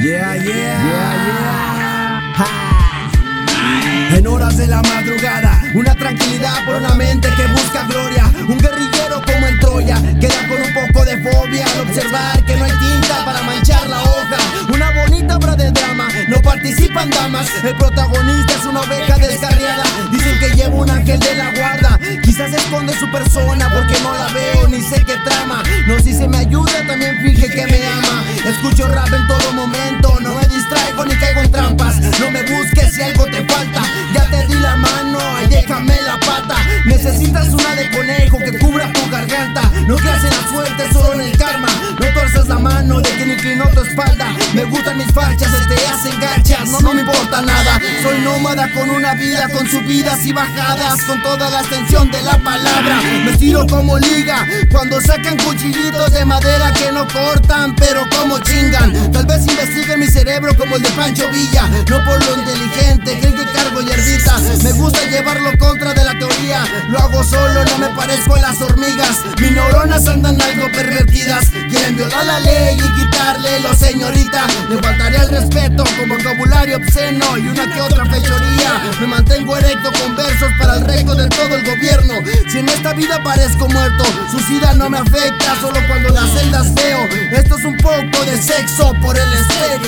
Yeah, yeah, yeah, yeah. En horas de la madrugada, una tranquilidad por una mente que busca gloria. Un guerrillero como en Troya, queda con un poco de fobia al observar que no hay tinta para manchar la hoja. Una bonita obra de drama, no participan damas. El protagonista es una oveja descarriada. Dicen que lleva un ángel de la guarda. Quizás esconde su persona porque no la veo ni sé qué trama. No si se me ayuda, también finge que me ama. Escucho rap en todo momento, Necesitas una de conejo que cubra tu garganta. No creas en la suerte, solo en el karma. No torces la mano de quien inclinó tu espalda. Me gustan mis fachas, se te hacen gachas. No, no me importa nada. Soy nómada con una vida, con subidas y bajadas. Con toda la extensión de la palabra. Me tiro como liga cuando sacan cuchillitos de madera que no cortan, pero como chingan. Tal vez investiguen mi cerebro como el de Pancho Villa. No por lo inteligente, creen que cargo hierbita. Me gusta llevarlo contra de Lo hago solo, no me parezco a las hormigas. Mis neuronas andan algo pervertidas. Quieren violar la ley y quitarle señorita. Le faltaría el respeto con vocabulario obsceno y una que otra fechoría. Me mantengo erecto con versos para el récord de todo el gobierno. Si en esta vida parezco muerto, su sida no me afecta, solo cuando las celdas veo. Esto es un poco de sexo por el estéreo.